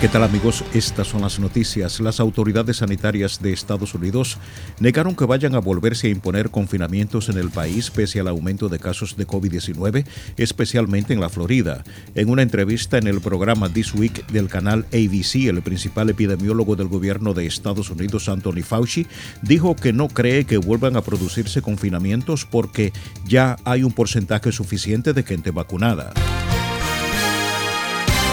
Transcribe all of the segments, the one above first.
¿Qué tal amigos? Estas son las noticias. Las autoridades sanitarias de Estados Unidos negaron que vayan a volverse a imponer confinamientos en el país pese al aumento de casos de COVID-19, especialmente en la Florida. En una entrevista en el programa This Week del canal ABC, el principal epidemiólogo del gobierno de Estados Unidos, Anthony Fauci, dijo que no cree que vuelvan a producirse confinamientos porque ya hay un porcentaje suficiente de gente vacunada.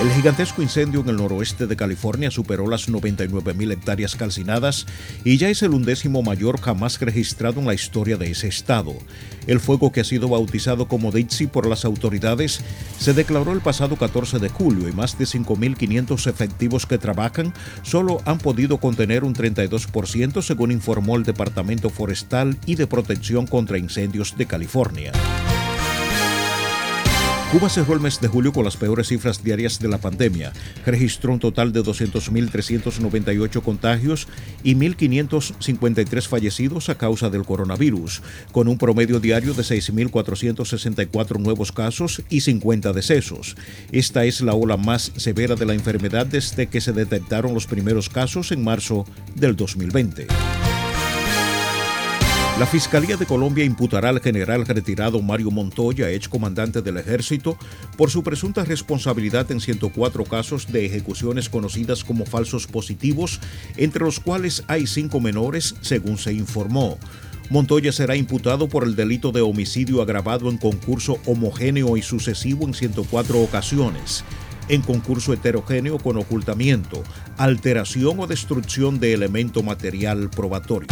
El gigantesco incendio en el noroeste de California superó las 99.000 hectáreas calcinadas y ya es el undécimo mayor jamás registrado en la historia de ese estado. El fuego que ha sido bautizado como Dixie por las autoridades se declaró el pasado 14 de julio y más de 5.500 efectivos que trabajan solo han podido contener un 32% según informó el Departamento Forestal y de Protección contra Incendios de California. Cuba cerró el mes de julio con las peores cifras diarias de la pandemia. Registró un total de 200.398 contagios y 1.553 fallecidos a causa del coronavirus, con un promedio diario de 6.464 nuevos casos y 50 decesos. Esta es la ola más severa de la enfermedad desde que se detectaron los primeros casos en marzo del 2020. La Fiscalía de Colombia imputará al general retirado Mario Montoya, ex comandante del ejército, por su presunta responsabilidad en 104 casos de ejecuciones conocidas como falsos positivos, entre los cuales hay cinco menores, según se informó. Montoya será imputado por el delito de homicidio agravado en concurso homogéneo y sucesivo en 104 ocasiones en concurso heterogéneo con ocultamiento, alteración o destrucción de elemento material probatorio.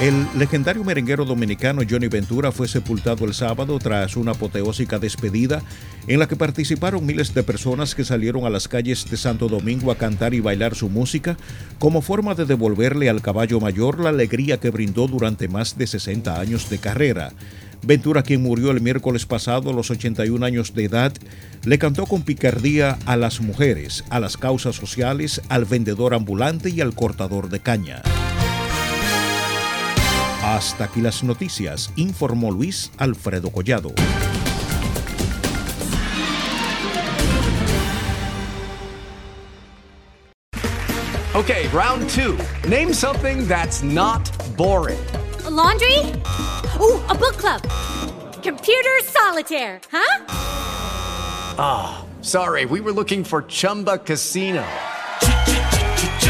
El legendario merenguero dominicano Johnny Ventura fue sepultado el sábado tras una apoteósica despedida en la que participaron miles de personas que salieron a las calles de Santo Domingo a cantar y bailar su música como forma de devolverle al caballo mayor la alegría que brindó durante más de 60 años de carrera. Ventura, quien murió el miércoles pasado a los 81 años de edad, le cantó con picardía a las mujeres, a las causas sociales, al vendedor ambulante y al cortador de caña. Hasta aquí las noticias, informó Luis Alfredo Collado. Okay, round two. Name something that's not boring. A laundry? Ooh, a book club. Computer solitaire, huh? Ah, oh, sorry, we were looking for Chumba Casino.